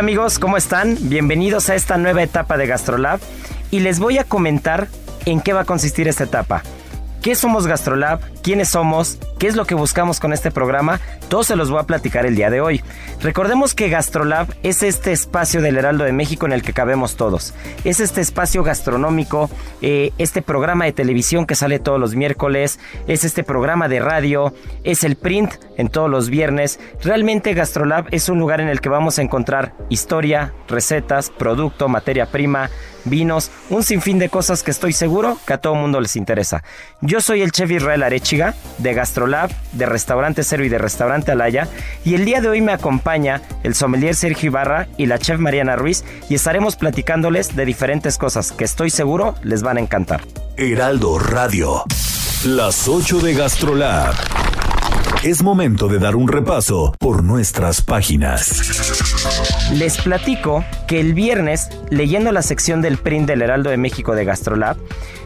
Hola amigos, ¿cómo están? Bienvenidos a esta nueva etapa de GastroLab y les voy a comentar en qué va a consistir esta etapa. ¿Qué somos GastroLab? ¿Quiénes somos? ¿Qué es lo que buscamos con este programa? Todo se los voy a platicar el día de hoy. Recordemos que GastroLab es este espacio del Heraldo de México en el que cabemos todos. Es este espacio gastronómico, eh, este programa de televisión que sale todos los miércoles, es este programa de radio, es el print en todos los viernes. Realmente GastroLab es un lugar en el que vamos a encontrar historia, recetas, producto, materia prima, vinos, un sinfín de cosas que estoy seguro que a todo mundo les interesa. Yo soy el chef Israel Arechiga de GastroLab, de Restaurante Cero y de Restaurante Alaya y el día de hoy me acompaña el sommelier Sergio Ibarra y la chef Mariana Ruiz y estaremos platicándoles de diferentes cosas que estoy seguro les van a encantar. Heraldo Radio, las 8 de GastroLab. Es momento de dar un repaso por nuestras páginas. Les platico que el viernes, leyendo la sección del print del Heraldo de México de GastroLab,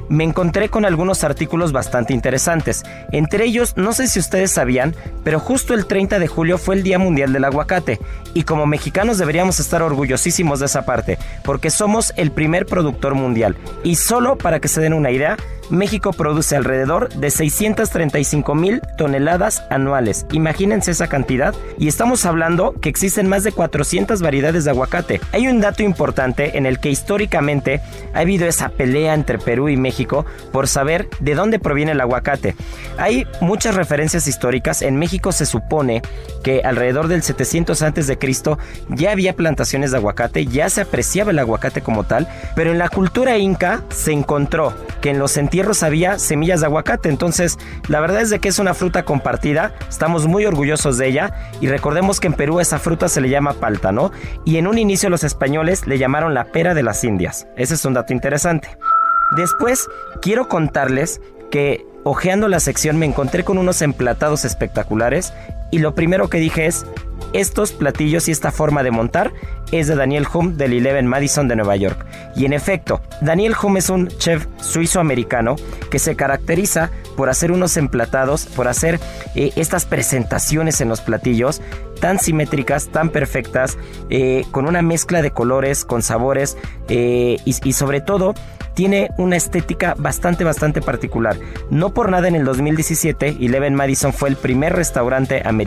me encontré con algunos artículos bastante interesantes. Entre ellos, no sé si ustedes sabían, pero justo el 30 de julio fue el Día Mundial del Aguacate. Y como mexicanos deberíamos estar orgullosísimos de esa parte, porque somos el primer productor mundial. Y solo para que se den una idea, México produce alrededor de 635 mil toneladas anuales. Imagínense esa cantidad. Y estamos hablando que existen más de 400 variedades de aguacate. Hay un dato importante en el que históricamente ha habido esa pelea entre Perú y México por saber de dónde proviene el aguacate. Hay muchas referencias históricas. En México se supone que alrededor del 700 antes de Cristo ya había plantaciones de aguacate, ya se apreciaba el aguacate como tal, pero en la cultura inca se encontró que en los entierros había semillas de aguacate. Entonces, la verdad es de que es una fruta compartida. Estamos muy orgullosos de ella. Y recordemos que en Perú esa fruta se le llama palta, ¿no? Y en un inicio los españoles le llamaron la pera de las Indias. Ese es un dato interesante. Después, quiero contarles que hojeando la sección me encontré con unos emplatados espectaculares y lo primero que dije es, estos platillos y esta forma de montar es de Daniel Hum del Eleven Madison de Nueva York. Y en efecto, Daniel Hum es un chef suizo-americano que se caracteriza por hacer unos emplatados, por hacer eh, estas presentaciones en los platillos tan simétricas, tan perfectas, eh, con una mezcla de colores, con sabores eh, y, y sobre todo tiene una estética bastante, bastante particular. No por nada en el 2017, Eleven Madison fue el primer restaurante americano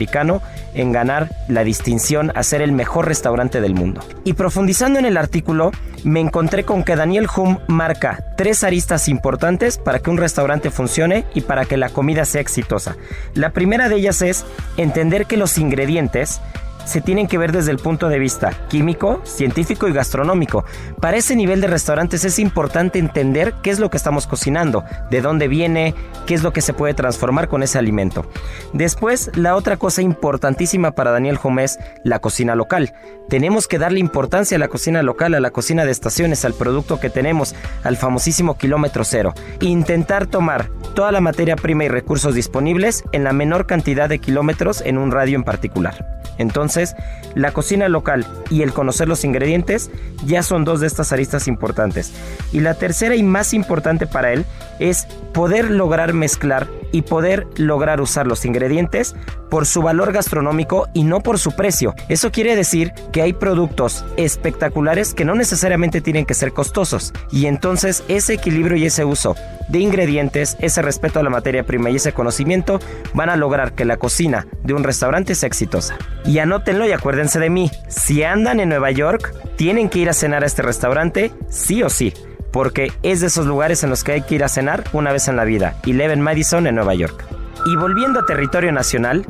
en ganar la distinción a ser el mejor restaurante del mundo. Y profundizando en el artículo, me encontré con que Daniel Hum marca tres aristas importantes para que un restaurante funcione y para que la comida sea exitosa. La primera de ellas es entender que los ingredientes se tienen que ver desde el punto de vista químico, científico y gastronómico. Para ese nivel de restaurantes es importante entender qué es lo que estamos cocinando, de dónde viene, qué es lo que se puede transformar con ese alimento. Después, la otra cosa importantísima para Daniel es la cocina local. Tenemos que darle importancia a la cocina local, a la cocina de estaciones, al producto que tenemos, al famosísimo kilómetro cero. Intentar tomar toda la materia prima y recursos disponibles en la menor cantidad de kilómetros en un radio en particular. Entonces, la cocina local y el conocer los ingredientes ya son dos de estas aristas importantes. Y la tercera y más importante para él es poder lograr mezclar y poder lograr usar los ingredientes por su valor gastronómico y no por su precio. Eso quiere decir que hay productos espectaculares que no necesariamente tienen que ser costosos. Y entonces ese equilibrio y ese uso de ingredientes, ese respeto a la materia prima y ese conocimiento van a lograr que la cocina de un restaurante sea exitosa. Y anótenlo y acuérdense de mí, si andan en Nueva York, tienen que ir a cenar a este restaurante, sí o sí porque es de esos lugares en los que hay que ir a cenar una vez en la vida, Eleven Madison en Nueva York. Y volviendo a territorio nacional,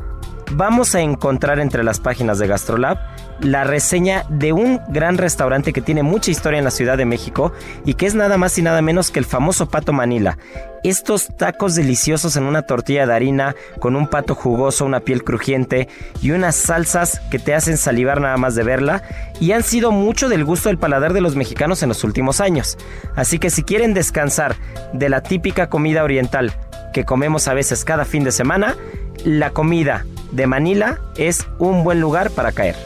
vamos a encontrar entre las páginas de GastroLab la reseña de un gran restaurante que tiene mucha historia en la Ciudad de México y que es nada más y nada menos que el famoso Pato Manila. Estos tacos deliciosos en una tortilla de harina con un pato jugoso, una piel crujiente y unas salsas que te hacen salivar nada más de verla y han sido mucho del gusto del paladar de los mexicanos en los últimos años. Así que si quieren descansar de la típica comida oriental que comemos a veces cada fin de semana, la comida de Manila es un buen lugar para caer.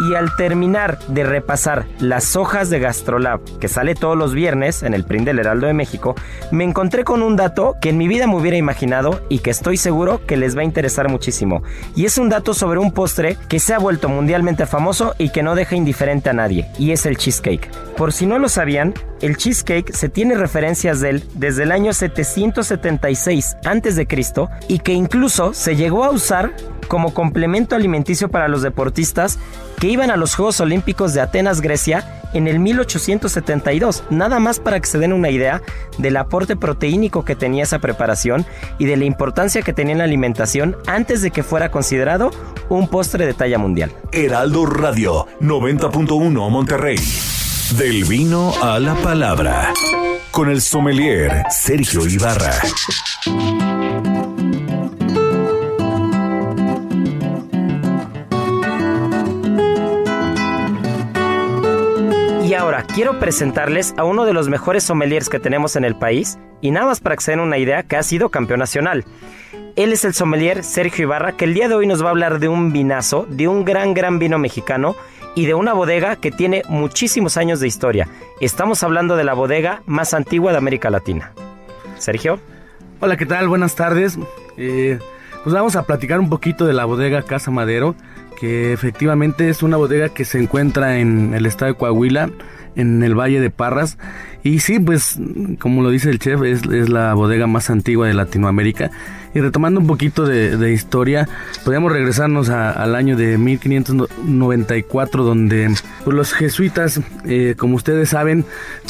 Y al terminar de repasar las hojas de GastroLab, que sale todos los viernes en el print del Heraldo de México, me encontré con un dato que en mi vida me hubiera imaginado y que estoy seguro que les va a interesar muchísimo. Y es un dato sobre un postre que se ha vuelto mundialmente famoso y que no deja indiferente a nadie, y es el cheesecake. Por si no lo sabían, el cheesecake se tiene referencias de él desde el año 776 a.C. y que incluso se llegó a usar como complemento alimenticio para los deportistas que iban a los Juegos Olímpicos de Atenas, Grecia, en el 1872, nada más para que se den una idea del aporte proteínico que tenía esa preparación y de la importancia que tenía en la alimentación antes de que fuera considerado un postre de talla mundial. Heraldo Radio 90.1 Monterrey. Del vino a la palabra. Con el sommelier Sergio Ibarra. Quiero presentarles a uno de los mejores sommeliers que tenemos en el país y nada más para que se den una idea que ha sido campeón nacional. Él es el sommelier Sergio Ibarra que el día de hoy nos va a hablar de un vinazo, de un gran gran vino mexicano y de una bodega que tiene muchísimos años de historia. Estamos hablando de la bodega más antigua de América Latina. Sergio. Hola, ¿qué tal? Buenas tardes. Eh, pues vamos a platicar un poquito de la bodega Casa Madero que efectivamente es una bodega que se encuentra en el estado de Coahuila, en el Valle de Parras. Y sí, pues como lo dice el chef, es, es la bodega más antigua de Latinoamérica y retomando un poquito de, historia, podríamos regresarnos al año de 1594, donde pues, los jesuitas, eh, como ustedes saben,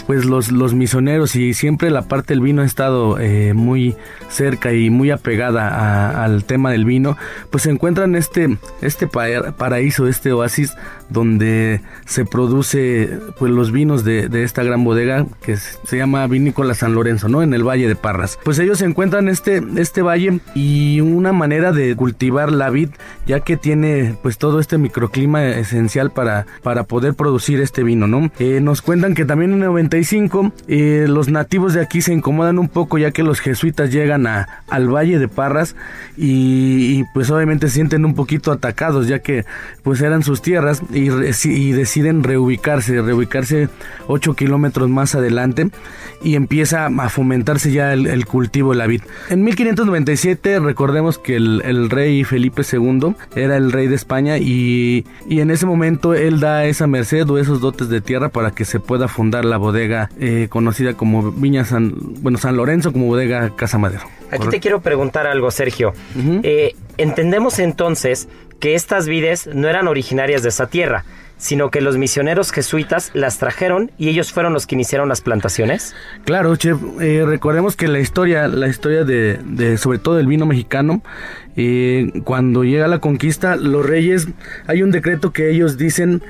pues los, los misioneros y siempre la parte del vino ha estado eh, muy cerca y muy apegada al tema del vino, pues se encuentran este, este paraíso, este oasis donde se produce pues los vinos de, de, esta gran bodega que se llama Vinícola San Lorenzo, ¿no? En el Valle de Parras. Pues ellos se encuentran este, este valle y una manera de cultivar la vid ya que tiene pues todo este microclima esencial para, para poder producir este vino, ¿no? Eh, nos cuentan que también en el 95 eh, los nativos de aquí se incomodan un poco ya que los jesuitas llegan a, al Valle de Parras y, pues obviamente se sienten un poquito atacados ya que pues eran sus tierras y, y deciden reubicarse, reubicarse 8 kilómetros más adelante y empieza a fomentarse ya el, el cultivo de la vid. En 1595 recordemos que el, rey Felipe II era el rey de España y, en ese momento él da esa merced o esos dotes de tierra para que se pueda fundar la bodega eh, conocida como Viña San, bueno, San Lorenzo como bodega Casa Madero. Aquí te quiero preguntar algo, Sergio. Eh, entendemos entonces que estas vides no eran originarias de esa tierra, sino que los misioneros jesuitas las trajeron y ellos fueron los que iniciaron las plantaciones? Claro, chef. Eh, recordemos que la historia, la historia de, sobre todo el vino mexicano, eh, cuando llega la conquista, los reyes, hay un decreto que ellos dicen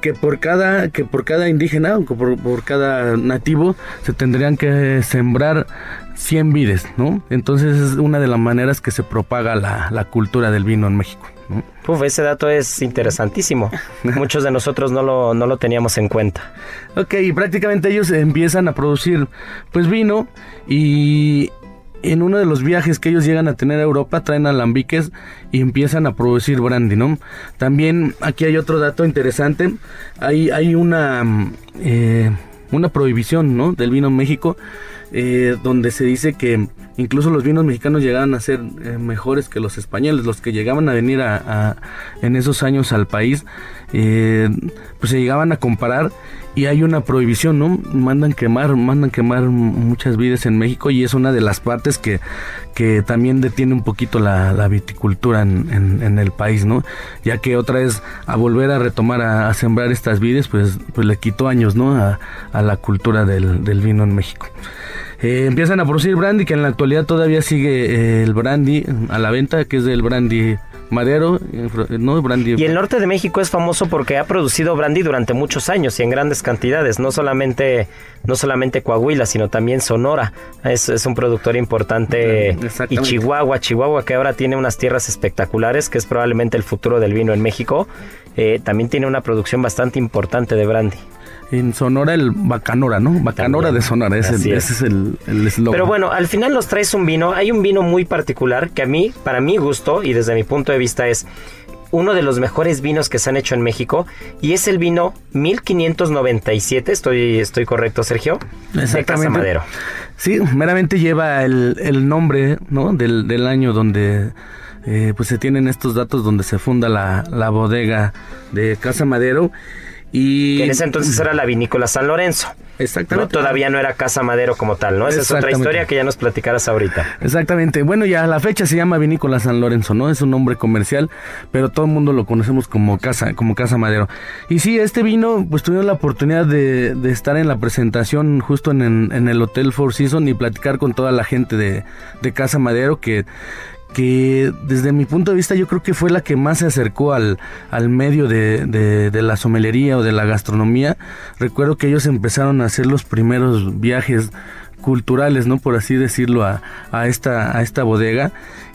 que por cada que por cada indígena o por, por cada nativo se tendrían que sembrar 100 vides, ¿no? Entonces es una de las maneras que se propaga la, la cultura del vino en México. Uf, ese dato es interesantísimo. Muchos de nosotros no lo, no lo teníamos en cuenta. Ok, prácticamente ellos empiezan a producir pues vino y en uno de los viajes que ellos llegan a tener a Europa traen alambiques y empiezan a producir brandy, ¿no? También aquí hay otro dato interesante, hay, hay una, eh, una prohibición, ¿no? Del vino en México, eh, donde se dice que incluso los vinos mexicanos llegaban a ser eh, mejores que los españoles, los que llegaban a venir a, en esos años al país, pues se llegaban a comparar y hay una prohibición, ¿no? Mandan quemar, mandan quemar muchas vides en México y es una de las partes que, que también detiene un poquito la, viticultura en, en, el país, ¿no? Ya que otra vez a volver a retomar a, sembrar estas vides, pues, pues le quitó años, ¿no? A, a la cultura del, del, vino en México. Eh, empiezan a producir brandy, que en la actualidad todavía sigue eh, el brandy a la venta, que es del brandy Madero, no brandy. Y el norte de México es famoso porque ha producido brandy durante muchos años y en grandes cantidades, no solamente no solamente Coahuila, sino también Sonora. Es, es un productor importante y Chihuahua, Chihuahua que ahora tiene unas tierras espectaculares, que es probablemente el futuro del vino en México, eh, también tiene una producción bastante importante de brandy en Sonora el Bacanora, ¿no? Bacanora de Sonora, ese, es. el eslogan. Pero bueno, al final nos traes un vino. Hay un vino muy particular que a mí, para mi gusto y desde mi punto de vista es uno de los mejores vinos que se han hecho en México y es el vino 1597, estoy, estoy correcto Sergio, de Casa Madero. Sí, meramente lleva el, nombre ¿no? del, del año donde eh, pues se tienen estos datos donde se funda la, la bodega de Casa Madero y en ese entonces era la vinícola San Lorenzo. Exactamente. Todavía no era Casa Madero como tal, ¿no? Esa es otra historia que ya nos platicarás ahorita. Exactamente. Bueno, ya la fecha se llama Vinícola San Lorenzo, ¿no? Es un nombre comercial, pero todo el mundo lo conocemos como Casa, como Casa Madero. Y sí, este vino, pues tuvimos la oportunidad de, estar en la presentación justo en, en, el Hotel Four Seasons y platicar con toda la gente de, de Casa Madero que que desde mi punto de vista yo creo que fue la que más se acercó al, al medio de, de, la somelería o de la gastronomía. Recuerdo que ellos empezaron a hacer los primeros viajes culturales, ¿no? Por así decirlo, a, a, esta, a esta bodega.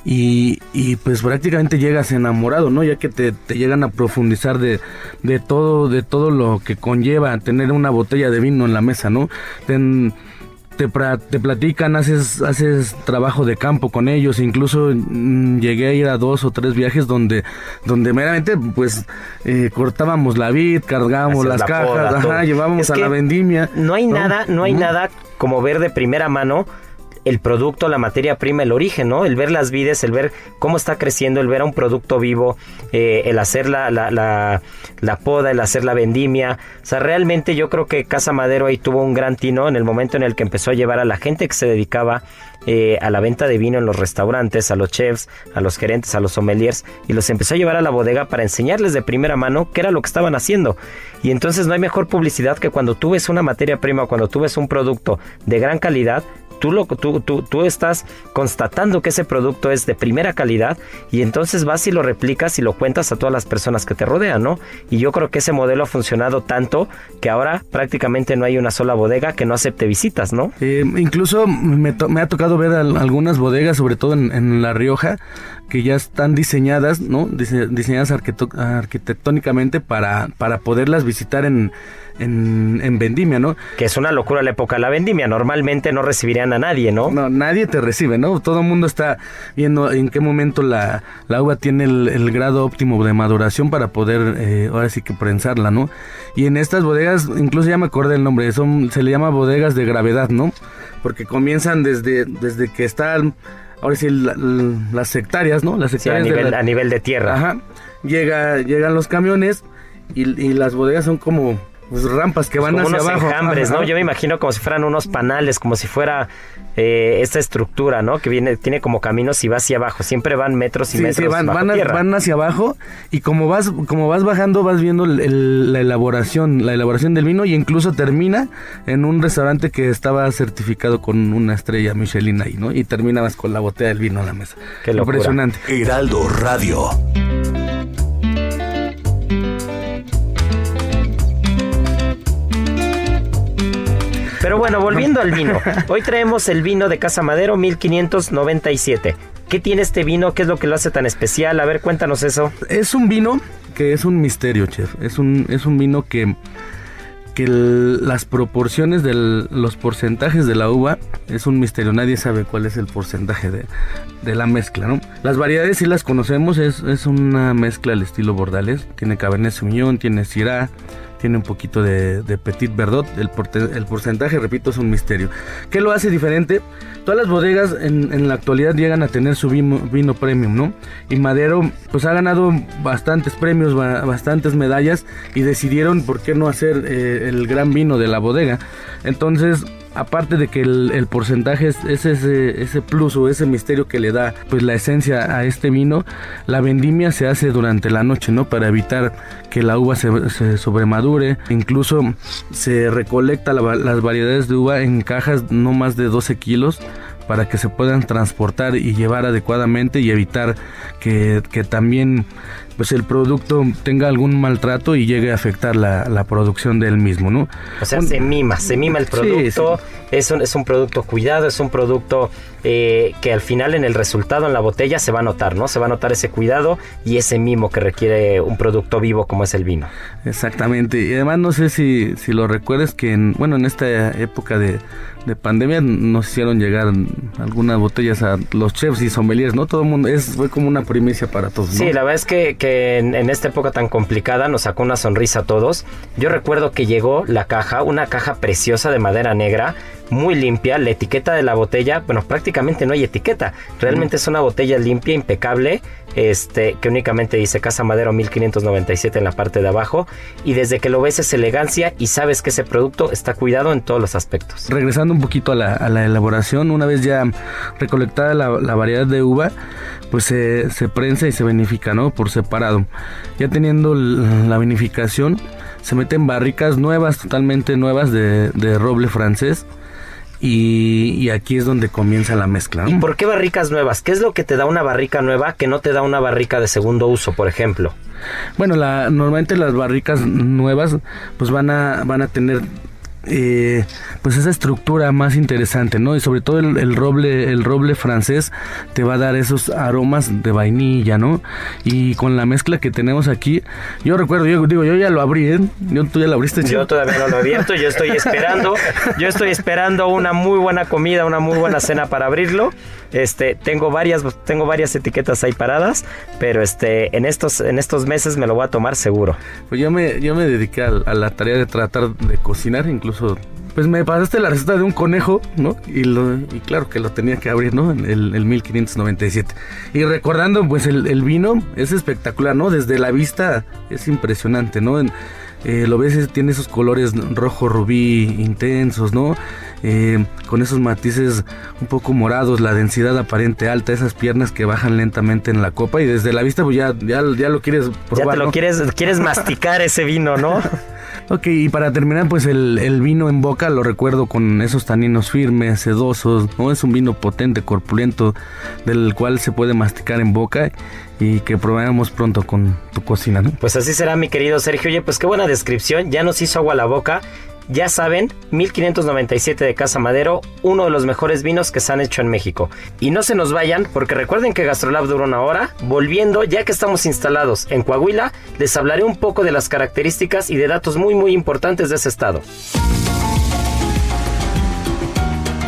Y, y, pues prácticamente llegas enamorado, ¿no? Ya que te, te llegan a profundizar de, de, todo, de todo lo que conlleva tener una botella de vino en la mesa, ¿no? Te, te platican, haces, haces trabajo de campo con ellos, incluso mm, llegué a ir a dos o tres viajes donde, donde meramente pues eh, cortábamos la vid, cargábamos las cajas, llevábamos a la vendimia. No hay nada, no hay nada como ver de primera mano el producto, la materia prima, el origen, ¿no? El ver las vides, el ver cómo está creciendo, el ver a un producto vivo, eh, el hacer la, la, la, poda, el hacer la vendimia. O sea, realmente yo creo que Casa Madero ahí tuvo un gran tino en el momento en el que empezó a llevar a la gente que se dedicaba eh, a la venta de vino en los restaurantes, a los chefs, a los gerentes, a los sommeliers, y los empezó a llevar a la bodega para enseñarles de primera mano qué era lo que estaban haciendo. Y entonces no hay mejor publicidad que cuando tú ves una materia prima, cuando tú ves un producto de gran calidad, Tú, lo, tú, tú, tú, estás constatando que ese producto es de primera calidad y entonces vas y lo replicas y lo cuentas a todas las personas que te rodean, ¿no? Y yo creo que ese modelo ha funcionado tanto que ahora prácticamente no hay una sola bodega que no acepte visitas, ¿no? Eh, incluso me, ha tocado ver algunas bodegas, sobre todo en, La Rioja, que ya están diseñadas, ¿no? diseñadas arquitectónicamente para, para poderlas visitar en en, vendimia, ¿no? Que es una locura la época de la vendimia. Normalmente no recibirían a nadie, ¿no? No, nadie te recibe, ¿no? Todo el mundo está viendo en qué momento la, la uva tiene el, grado óptimo de maduración para poder, eh, ahora sí que prensarla, ¿no? Y en estas bodegas, incluso ya me acordé el nombre, son, se le llama bodegas de gravedad, ¿no? Porque comienzan desde, desde que están, ahora sí, las hectáreas, ¿no? Las hectáreas a, nivel, de a nivel de tierra. Ajá. Llega, llegan los camiones y, y las bodegas son como pues, rampas que van hacia abajo. Enjambres, ¿no? Yo me imagino como si fueran unos panales, como si fuera eh, esta estructura, ¿no? Que viene, tiene como caminos y va hacia abajo. Siempre van metros y metros. Sí, van, van, hacia abajo y como vas, como vas bajando, vas viendo la elaboración, la elaboración del vino y incluso termina en un restaurante que estaba certificado con una estrella Michelin ahí, ¿no? Y terminabas con la botella del vino a la mesa. Qué Impresionante. Heraldo Radio. Pero bueno, volviendo al vino. Hoy traemos el vino de Casa Madero 1597. ¿Qué tiene este vino? ¿Qué es lo que lo hace tan especial? A ver, cuéntanos eso. Es un vino que es un misterio, chef. Es un, es un vino que, que las proporciones de los porcentajes de la uva es un misterio, nadie sabe cuál es el porcentaje de, de la mezcla, ¿no? Las variedades sí las conocemos, es, es una mezcla al estilo Bordales, tiene Cabernet Sauvignon, tiene Syrah, tiene un poquito de, Petit Verdot. El, el, porcentaje, repito, es un misterio. ¿Qué lo hace diferente? Todas las bodegas en, la actualidad llegan a tener su vino, premium, ¿no? Y Madero, pues ha ganado bastantes premios, bastantes medallas y decidieron, ¿por qué no hacer eh, el gran vino de la bodega? Entonces, aparte de que el, porcentaje es, ese, ese plus o ese misterio que le da pues la esencia a este vino, la vendimia se hace durante la noche, ¿no? Para evitar que la uva se, sobremadure. Incluso se recolecta las variedades de uva en cajas no más de 12 kilos para que se puedan transportar y llevar adecuadamente y evitar que, que también pues el producto tenga algún maltrato y llegue a afectar la, la producción del mismo, ¿no? O sea, se mima, se mima el producto, Es, un, es un producto cuidado, es un producto eh, que al final en el resultado en la botella se va a notar, ¿no? Se va a notar ese cuidado y ese mimo que requiere un producto vivo como es el vino. Exactamente, y además no sé si, si lo recuerdas que en, bueno, en esta época de, de pandemia nos hicieron llegar algunas botellas a los chefs y sommeliers, ¿no? Todo el mundo, es, fue como una primicia para todos. Sí, la verdad es que, que en, esta época tan complicada nos sacó una sonrisa a todos. Yo recuerdo que llegó la caja, una caja preciosa de madera negra, muy limpia, la etiqueta de la botella, bueno, prácticamente no hay etiqueta, realmente es una botella limpia, impecable, este, que únicamente dice Casa Madero 1597 en la parte de abajo, y desde que lo ves es elegancia y sabes que ese producto está cuidado en todos los aspectos. Regresando un poquito a la, elaboración, una vez ya recolectada la, variedad de uva, pues se, prensa y se vinifica, ¿no? Por separado. Ya teniendo la vinificación, se meten barricas nuevas, totalmente nuevas de, de roble francés y, aquí es donde comienza la mezcla. ¿Y por qué barricas nuevas? ¿Qué es lo que te da una barrica nueva que no te da una barrica de segundo uso, por ejemplo? Bueno, la, normalmente las barricas nuevas pues van a, van a tener eh, pues esa estructura más interesante, ¿no? Y sobre todo el, roble, el roble francés te va a dar esos aromas de vainilla, ¿no? Y con la mezcla que tenemos aquí, yo recuerdo, yo digo, yo ya lo abrí, ¿eh? Yo, ¿Tú ya lo abriste? Yo todavía no lo he abierto, yo estoy esperando, yo estoy esperando una muy buena comida, una muy buena cena para abrirlo. Este, tengo varias, tengo varias etiquetas ahí paradas, pero este, en estos, en estos meses me lo voy a tomar seguro. Pues yo me, yo me dediqué a, la tarea de tratar de cocinar, incluso pues me pasaste la receta de un conejo, ¿no? Y, lo, y claro que lo tenía que abrir, ¿no? En el, el 1597. Y recordando, pues el, el, vino es espectacular, ¿no? Desde la vista es impresionante, ¿no? Eh, lo ves, tiene esos colores rojo rubí intensos, ¿no? Eh, con esos matices un poco morados, la densidad aparente alta, esas piernas que bajan lentamente en la copa y desde la vista pues ya, ya, ya lo quieres probar. Ya te lo quieres, quieres masticar ese vino, ¿no? Ok, y para terminar, pues el, el, vino en boca lo recuerdo con esos taninos firmes, sedosos, ¿no? Es un vino potente, corpulento, del cual se puede masticar en boca y que probemos pronto con tu cocina, ¿no? Pues así será, mi querido Sergio. Oye, pues qué buena descripción, ya nos hizo agua la boca. Ya saben, 1597 de Casa Madero, uno de los mejores vinos que se han hecho en México. Y no se nos vayan, porque recuerden que Gastrolab dura una hora. Volviendo, ya que estamos instalados en Coahuila, les hablaré un poco de las características y de datos muy muy importantes de ese estado.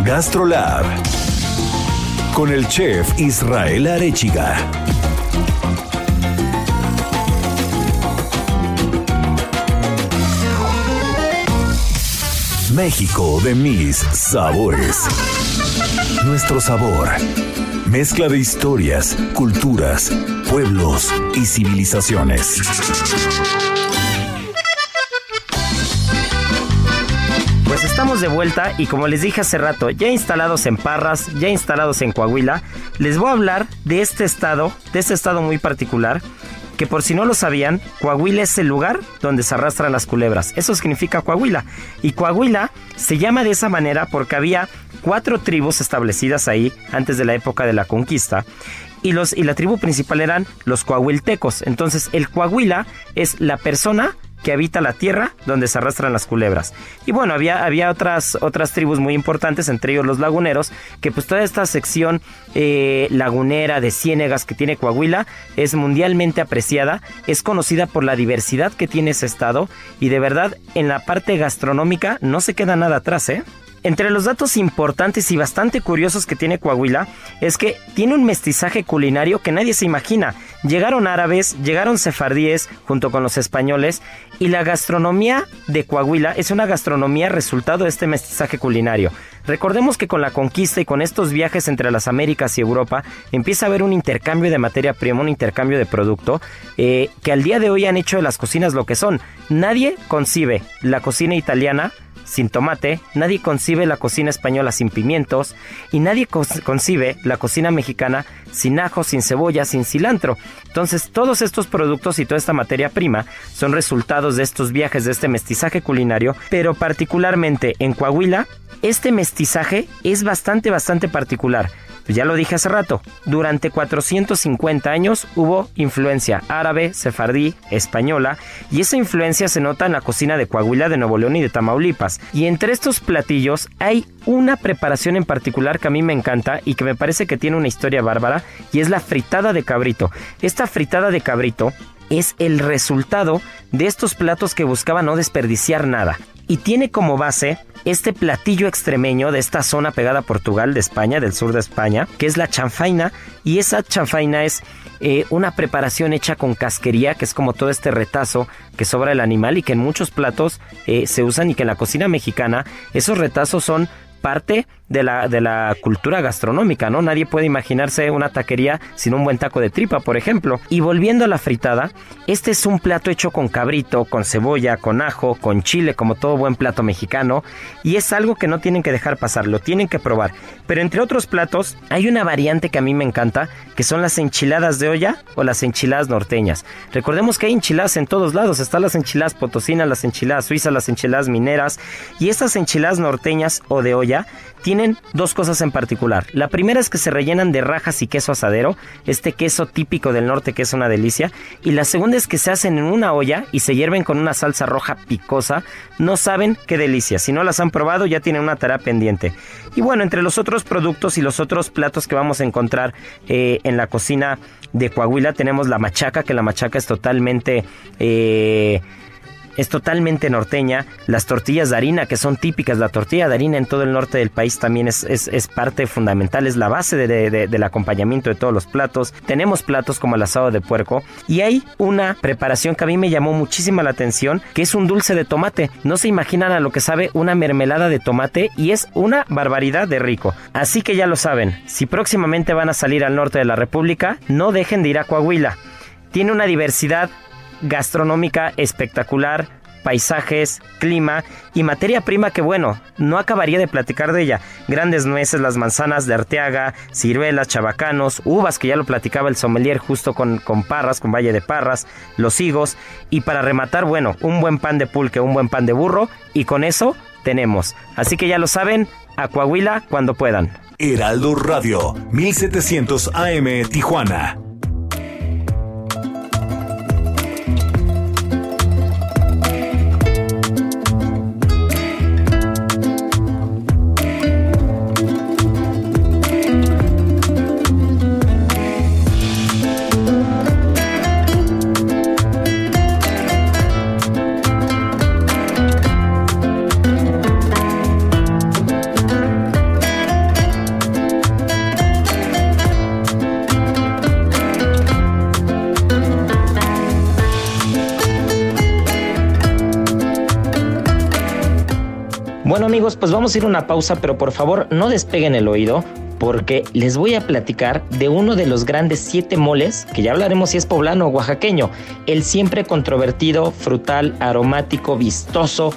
Gastrolab con el chef Israel Arechiga. México de mis sabores. Nuestro sabor. Mezcla de historias, culturas, pueblos y civilizaciones. Pues estamos de vuelta y como les dije hace rato, ya instalados en Parras, ya instalados en Coahuila, les voy a hablar de este estado, de este estado muy particular que por si no lo sabían, Coahuila es el lugar donde se arrastran las culebras. Eso significa Coahuila. Y Coahuila se llama de esa manera porque había cuatro tribus establecidas ahí antes de la época de la conquista. Y, los, y la tribu principal eran los coahuiltecos. Entonces el Coahuila es la persona que habita la tierra donde se arrastran las culebras. Y bueno, había, había otras, otras tribus muy importantes, entre ellos los laguneros, que pues toda esta sección eh, lagunera de ciénegas que tiene Coahuila es mundialmente apreciada, es conocida por la diversidad que tiene ese estado y de verdad en la parte gastronómica no se queda nada atrás, ¿eh? Entre los datos importantes y bastante curiosos que tiene Coahuila es que tiene un mestizaje culinario que nadie se imagina. Llegaron árabes, llegaron sefardíes junto con los españoles y la gastronomía de Coahuila es una gastronomía resultado de este mestizaje culinario. Recordemos que con la conquista y con estos viajes entre las Américas y Europa empieza a haber un intercambio de materia prima, un intercambio de producto eh, que al día de hoy han hecho de las cocinas lo que son. Nadie concibe la cocina italiana sin tomate, nadie concibe la cocina española sin pimientos y nadie concibe la cocina mexicana sin ajo, sin cebolla, sin cilantro. Entonces todos estos productos y toda esta materia prima son resultados de estos viajes, de este mestizaje culinario, pero particularmente en Coahuila, este mestizaje es bastante, bastante particular. Pues ya lo dije hace rato, durante 450 años hubo influencia árabe, sefardí, española, y esa influencia se nota en la cocina de Coahuila, de Nuevo León y de Tamaulipas. Y entre estos platillos hay una preparación en particular que a mí me encanta y que me parece que tiene una historia bárbara, y es la fritada de cabrito. Esta fritada de cabrito es el resultado de estos platos que buscaban no desperdiciar nada y tiene como base este platillo extremeño de esta zona pegada a Portugal, de España, del sur de España, que es la chanfaina. Y esa chanfaina es eh, una preparación hecha con casquería, que es como todo este retazo que sobra el animal y que en muchos platos eh, se usan y que en la cocina mexicana esos retazos son parte de la, de la cultura gastronómica, ¿no? Nadie puede imaginarse una taquería sin un buen taco de tripa, por ejemplo. Y volviendo a la fritada, este es un plato hecho con cabrito, con cebolla, con ajo, con chile, como todo buen plato mexicano, y es algo que no tienen que dejar pasar, lo tienen que probar. Pero entre otros platos, hay una variante que a mí me encanta, que son las enchiladas de olla o las enchiladas norteñas. Recordemos que hay enchiladas en todos lados, están las enchiladas potosinas, las enchiladas suizas, las enchiladas mineras, y estas enchiladas norteñas o de olla tienen dos cosas en particular. La primera es que se rellenan de rajas y queso asadero, este queso típico del norte que es una delicia. Y la segunda es que se hacen en una olla y se hierven con una salsa roja picosa. No saben qué delicia. Si no las han probado ya tienen una tarea pendiente. Y bueno, entre los otros productos y los otros platos que vamos a encontrar eh, en la cocina de Coahuila tenemos la machaca, que la machaca es totalmente... Eh, es totalmente norteña. Las tortillas de harina, que son típicas, la tortilla de harina en todo el norte del país también es, es, parte fundamental, es la base del acompañamiento de todos los platos. Tenemos platos como el asado de puerco y hay una preparación que a mí me llamó muchísima la atención, que es un dulce de tomate. No se imaginan a lo que sabe una mermelada de tomate y es una barbaridad de rico. Así que ya lo saben, si próximamente van a salir al norte de la República, no dejen de ir a Coahuila. Tiene una diversidad gastronómica espectacular, paisajes, clima y materia prima que bueno, no acabaría de platicar de ella. Grandes nueces, las manzanas de Arteaga, ciruelas, chabacanos, uvas que ya lo platicaba el sommelier justo con, con Parras, con Valle de Parras, los higos y para rematar, bueno, un buen pan de pulque, un buen pan de burro y con eso tenemos. Así que ya lo saben, a Coahuila cuando puedan. Heraldo Radio, 1700 AM Tijuana. Amigos, pues vamos a ir a una pausa, pero por favor no despeguen el oído porque les voy a platicar de uno de los grandes siete moles, que ya hablaremos si es poblano o oaxaqueño, el siempre controvertido, frutal, aromático, vistoso,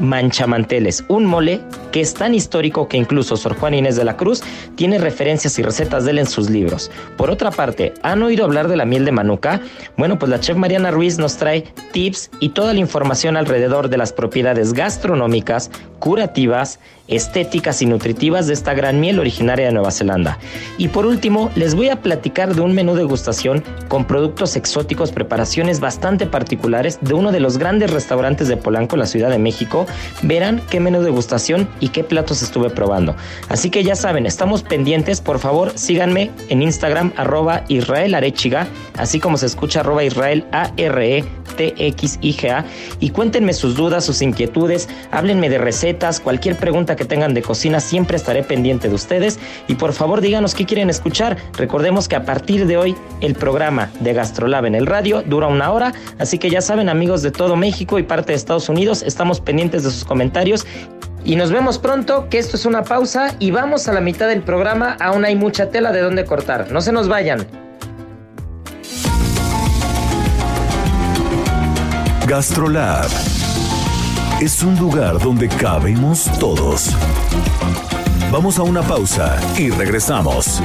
manchamanteles, un mole que es tan histórico que incluso Sor Juan Inés de la Cruz tiene referencias y recetas de él en sus libros. Por otra parte, ¿han oído hablar de la miel de manuka? Bueno, pues la chef Mariana Ruiz nos trae tips y toda la información alrededor de las propiedades gastronómicas, curativas, estéticas y nutritivas de esta gran miel originaria de Nueva Zelanda. Y por último, les voy a platicar de un menú degustación con productos exóticos, preparaciones bastante particulares de uno de los grandes restaurantes de Polanco, la Ciudad de México. Verán qué menú degustación y qué platos estuve probando. Así que ya saben, estamos pendientes. Por favor, síganme en Instagram arroba Israel Arechiga, así como se escucha arroba Israel A-R-E T-X-I-G-A y cuéntenme sus dudas, sus inquietudes, háblenme de recetas, cualquier pregunta que tengan de cocina, siempre estaré pendiente de ustedes. Y por favor díganos qué quieren escuchar. Recordemos que a partir de hoy el programa de Gastrolab en el radio dura una hora, así que ya saben amigos de todo México y parte de Estados Unidos, estamos pendientes de sus comentarios. Y nos vemos pronto, que esto es una pausa y vamos a la mitad del programa, aún hay mucha tela de donde cortar, no se nos vayan. Gastrolab es un lugar donde cabemos todos. Vamos a una pausa y regresamos.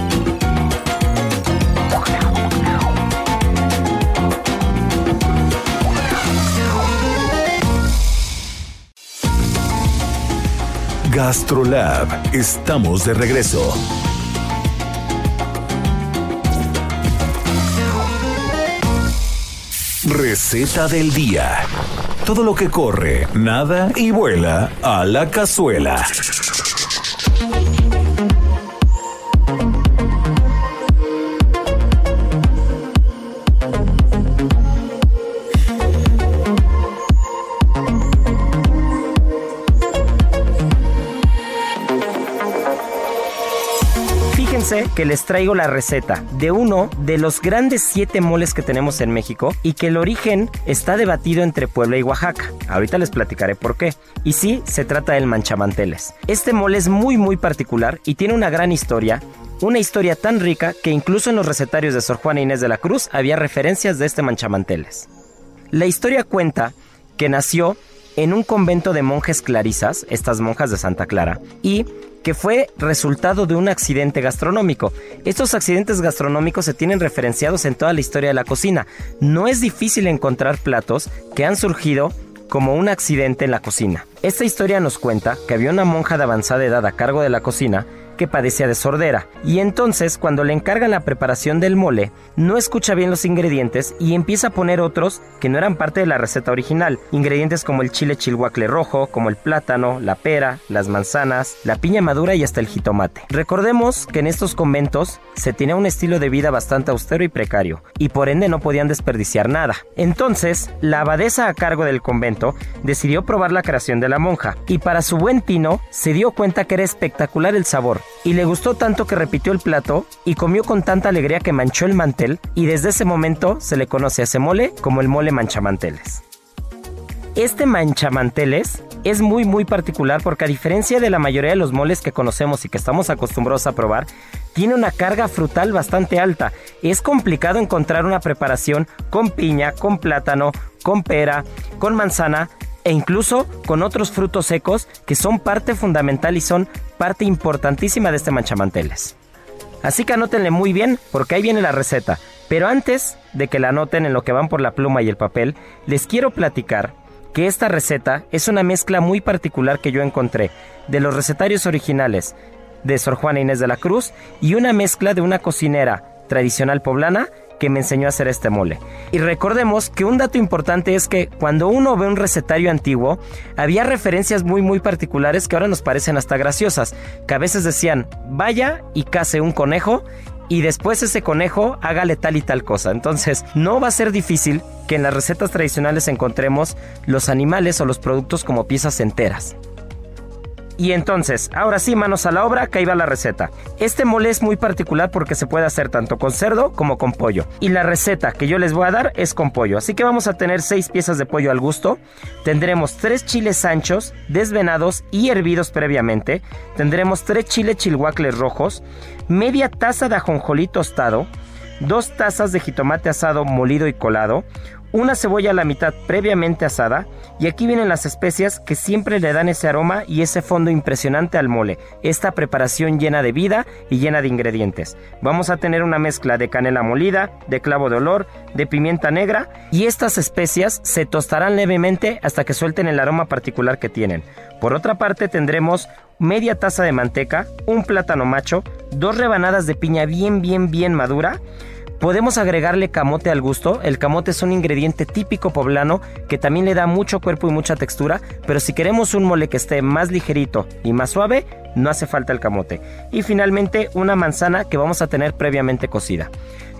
Gastrolab, estamos de regreso. Receta del día. Todo lo que corre, nada y vuela a la cazuela. Que les traigo la receta de uno de los grandes siete moles que tenemos en México y que el origen está debatido entre Puebla y Oaxaca. Ahorita les platicaré por qué. Y sí, se trata del manchamanteles. Este mole es muy muy particular y tiene una gran historia una historia tan rica que incluso en los recetarios de Sor Juana Inés de la Cruz había referencias de este manchamanteles. La historia cuenta que nació en un convento de monjes clarisas, estas monjas de Santa Clara, y que fue resultado de un accidente gastronómico. Estos accidentes gastronómicos se tienen referenciados en toda la historia de la cocina. No es difícil encontrar platos que han surgido como un accidente en la cocina. Esta historia nos cuenta que había una monja de avanzada edad a cargo de la cocina que padecía de sordera. Y entonces, cuando le encargan la preparación del mole, no escucha bien los ingredientes y empieza a poner otros que no eran parte de la receta original. Ingredientes como el chile chilhuacle rojo, como el plátano, la pera, las manzanas, la piña madura y hasta el jitomate. Recordemos que en estos conventos se tenía un estilo de vida bastante austero y precario, y por ende no podían desperdiciar nada. Entonces, la abadesa a cargo del convento decidió probar la creación de la monja, y para su buen tino se dio cuenta que era espectacular el sabor, y le gustó tanto que repitió el plato y comió con tanta alegría que manchó el mantel y desde ese momento se le conoce a ese mole como el mole manchamanteles. Este manchamanteles es muy muy particular porque a diferencia de la mayoría de los moles que conocemos y que estamos acostumbrados a probar, tiene una carga frutal bastante alta. Es complicado encontrar una preparación con piña, con plátano, con pera, con manzana e incluso con otros frutos secos que son parte fundamental y son parte importantísima de este manchamanteles. Así que anótenle muy bien porque ahí viene la receta. Pero antes de que la anoten en lo que van por la pluma y el papel, les quiero platicar que esta receta es una mezcla muy particular que yo encontré de los recetarios originales de Sor Juana Inés de la Cruz y una mezcla de una cocinera tradicional poblana que me enseñó a hacer este mole. Y recordemos que un dato importante es que cuando uno ve un recetario antiguo, había referencias muy muy particulares que ahora nos parecen hasta graciosas, que a veces decían, vaya y case un conejo y después ese conejo hágale tal y tal cosa. Entonces, no va a ser difícil que en las recetas tradicionales encontremos los animales o los productos como piezas enteras. Y entonces, ahora sí, manos a la obra, que ahí va la receta. Este mole es muy particular porque se puede hacer tanto con cerdo como con pollo. Y la receta que yo les voy a dar es con pollo. Así que vamos a tener 6 piezas de pollo al gusto. Tendremos 3 chiles anchos, desvenados y hervidos previamente. Tendremos 3 chiles chilhuacles rojos, media taza de ajonjolí tostado, 2 tazas de jitomate asado molido y colado, una cebolla a la mitad previamente asada Y aquí vienen las especias que siempre le dan ese aroma y ese fondo impresionante al mole. Esta preparación llena de vida y llena de ingredientes. Vamos a tener una mezcla de canela molida, de clavo de olor, de pimienta negra y estas especias se tostarán levemente hasta que suelten el aroma particular que tienen. Por otra parte tendremos media taza de manteca, un plátano macho, dos rebanadas de piña bien bien bien madura, Podemos agregarle camote al gusto. El camote es un ingrediente típico poblano que también le da mucho cuerpo y mucha textura, pero si queremos un mole que esté más ligerito y más suave, no hace falta el camote. Y finalmente una manzana que vamos a tener previamente cocida.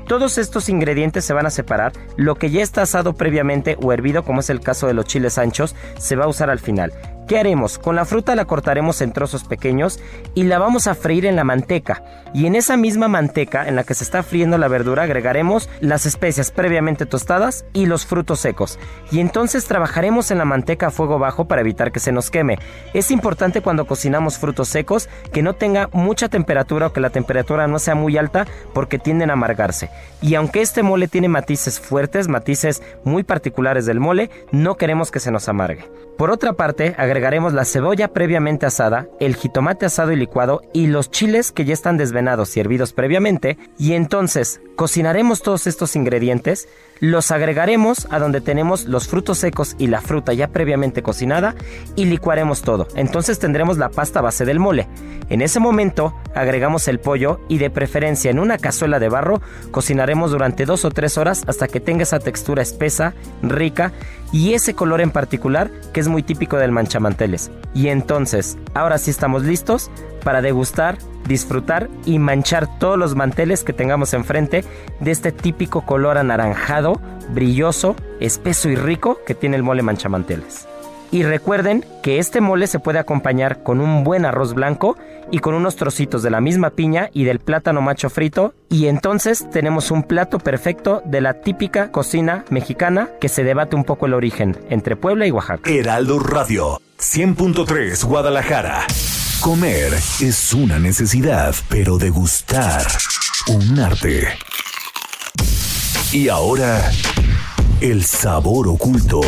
Todos estos ingredientes se van a separar. Lo que ya está asado previamente o hervido, como es el caso de los chiles anchos, se va a usar al final. ¿Qué haremos? Con la fruta la cortaremos en trozos pequeños y la vamos a freír en la manteca. Y en esa misma manteca en la que se está friendo la verdura agregaremos las especias previamente tostadas y los frutos secos. Y entonces trabajaremos en la manteca a fuego bajo para evitar que se nos queme. Es importante cuando cocinamos frutos secos que no tenga mucha temperatura o que la temperatura no sea muy alta porque tienden a amargarse. Y aunque este mole tiene matices fuertes, matices muy particulares del mole, no queremos que se nos amargue. Por otra parte, agregaremos la cebolla previamente asada, el jitomate asado y licuado y los chiles que ya están desvenados y hervidos previamente, y entonces cocinaremos todos estos ingredientes, los agregaremos a donde tenemos los frutos secos y la fruta ya previamente cocinada y licuaremos todo. Entonces tendremos la pasta base del mole. En ese momento agregamos el pollo y de preferencia en una cazuela de barro cocinaremos durante dos o tres horas hasta que tenga esa textura espesa, rica y ese color en particular que es muy típico del manchamanteles. Y entonces, ahora sí estamos listos para degustar, disfrutar y manchar todos los manteles que tengamos enfrente de este típico color anaranjado, brilloso, espeso y rico que tiene el mole manchamanteles. Y recuerden que este mole se puede acompañar con un buen arroz blanco y con unos trocitos de la misma piña y del plátano macho frito. Y entonces tenemos un plato perfecto de la típica cocina mexicana que se debate un poco el origen entre Puebla y Oaxaca. Heraldo Radio 100.3 Guadalajara. Comer es una necesidad, pero degustar un arte. Y ahora, el sabor oculto.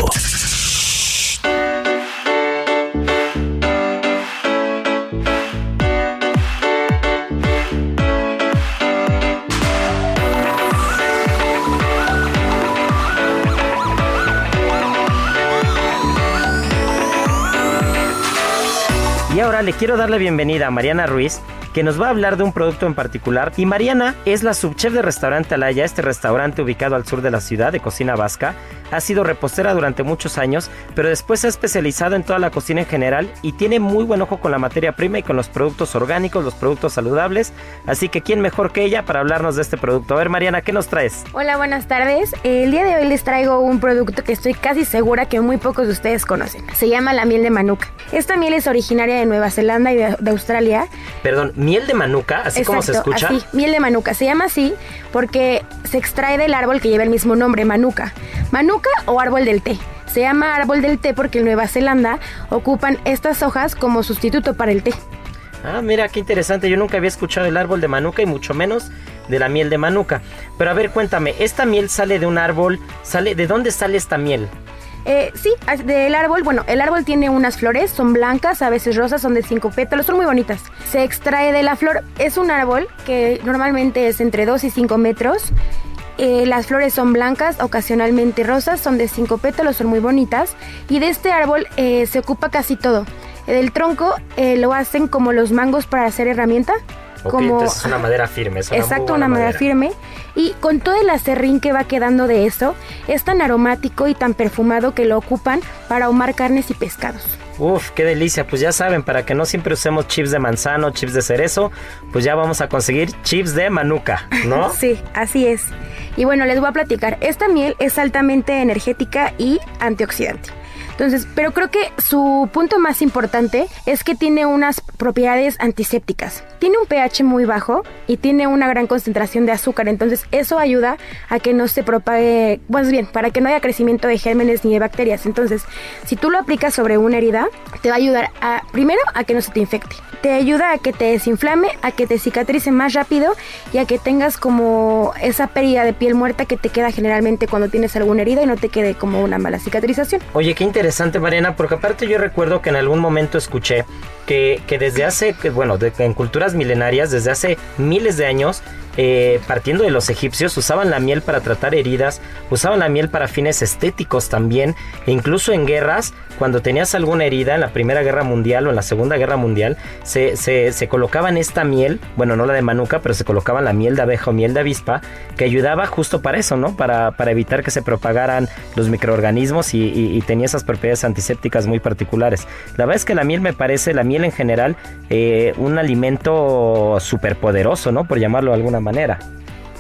Le quiero dar la bienvenida a Mariana Ruiz, que nos va a hablar de un producto en particular. Y Mariana es la subchef de restaurante Alaya, este restaurante ubicado al sur de la ciudad de cocina vasca. Ha sido repostera durante muchos años, pero después se ha especializado en toda la cocina en general y tiene muy buen ojo con la materia prima y con los productos orgánicos, los productos saludables. Así que, ¿quién mejor que ella para hablarnos de este producto? A ver, Mariana, ¿qué nos traes? Hola, buenas tardes. El día de hoy les traigo un producto que estoy casi segura que muy pocos de ustedes conocen. Se llama la miel de manuka. Esta miel es originaria de Nueva Zelanda y de, de Australia. Perdón, miel de manuka, así como se Exacto, escucha. Así, miel de manuka. Se llama así porque se extrae del árbol que lleva el mismo nombre, manuka. Manuka o árbol del té. Se llama árbol del té porque en Nueva Zelanda ocupan estas hojas como sustituto para el té. Ah, mira, qué interesante. Yo nunca había escuchado el árbol de manuka y mucho menos de la miel de manuka. Pero a ver, cuéntame, ¿esta miel sale de un árbol? ¿Sale ¿De dónde sale esta miel? Eh, sí, as- del árbol, bueno, el árbol tiene unas flores, son blancas, a veces rosas, son de cinco pétalos, son muy bonitas. Se extrae de la flor, es un árbol que normalmente es entre 2 y 5 metros. Eh, las flores son blancas, ocasionalmente rosas, son de cinco pétalos, son muy bonitas. Y de este árbol eh, se ocupa casi todo. Del tronco eh, lo hacen como los mangos para hacer herramienta. Ok, como entonces es una madera firme. es una muy Exacto, una madera firme. Y con todo el acerrín que va quedando de esto, es tan aromático y tan perfumado que lo ocupan para ahumar carnes y pescados. Uf, qué delicia. Pues ya saben, para que no siempre usemos chips de manzano, chips de cerezo, pues ya vamos a conseguir chips de manuka, ¿no? Sí, así es. Y bueno, les voy a platicar. Esta miel es altamente energética y antioxidante. Entonces, pero creo que su punto más importante es que tiene unas propiedades antisépticas. Tiene un pH muy bajo y tiene una gran concentración de azúcar, entonces eso ayuda a que no se propague, pues bien, para que no haya crecimiento de gérmenes ni de bacterias. Entonces, si tú lo aplicas sobre una herida, te va a ayudar a, primero, a que no se te infecte. Te ayuda a que te desinflame, a que te cicatrice más rápido y a que tengas como esa pérdida de piel muerta que te queda generalmente cuando tienes alguna herida y no te quede como una mala cicatrización. Oye, qué interesante, Mariana, porque aparte yo recuerdo que en algún momento escuché que, que desde hace, bueno, en milenarias, desde hace miles de años, eh, partiendo de los egipcios, usaban la miel para tratar heridas, usaban la miel para fines estéticos también, e incluso en guerras, cuando tenías alguna herida en la Primera Guerra Mundial o en la Segunda Guerra Mundial, se, colocaban esta miel, bueno, no la de manuka, pero se colocaban la miel de abeja o miel de avispa, que ayudaba justo para eso, ¿no? Para, evitar que se propagaran los microorganismos y, tenía esas propiedades antisépticas muy particulares. La verdad es que la miel me parece, la miel en general, eh, un alimento súper poderoso, ¿no? Por llamarlo de alguna manera manera.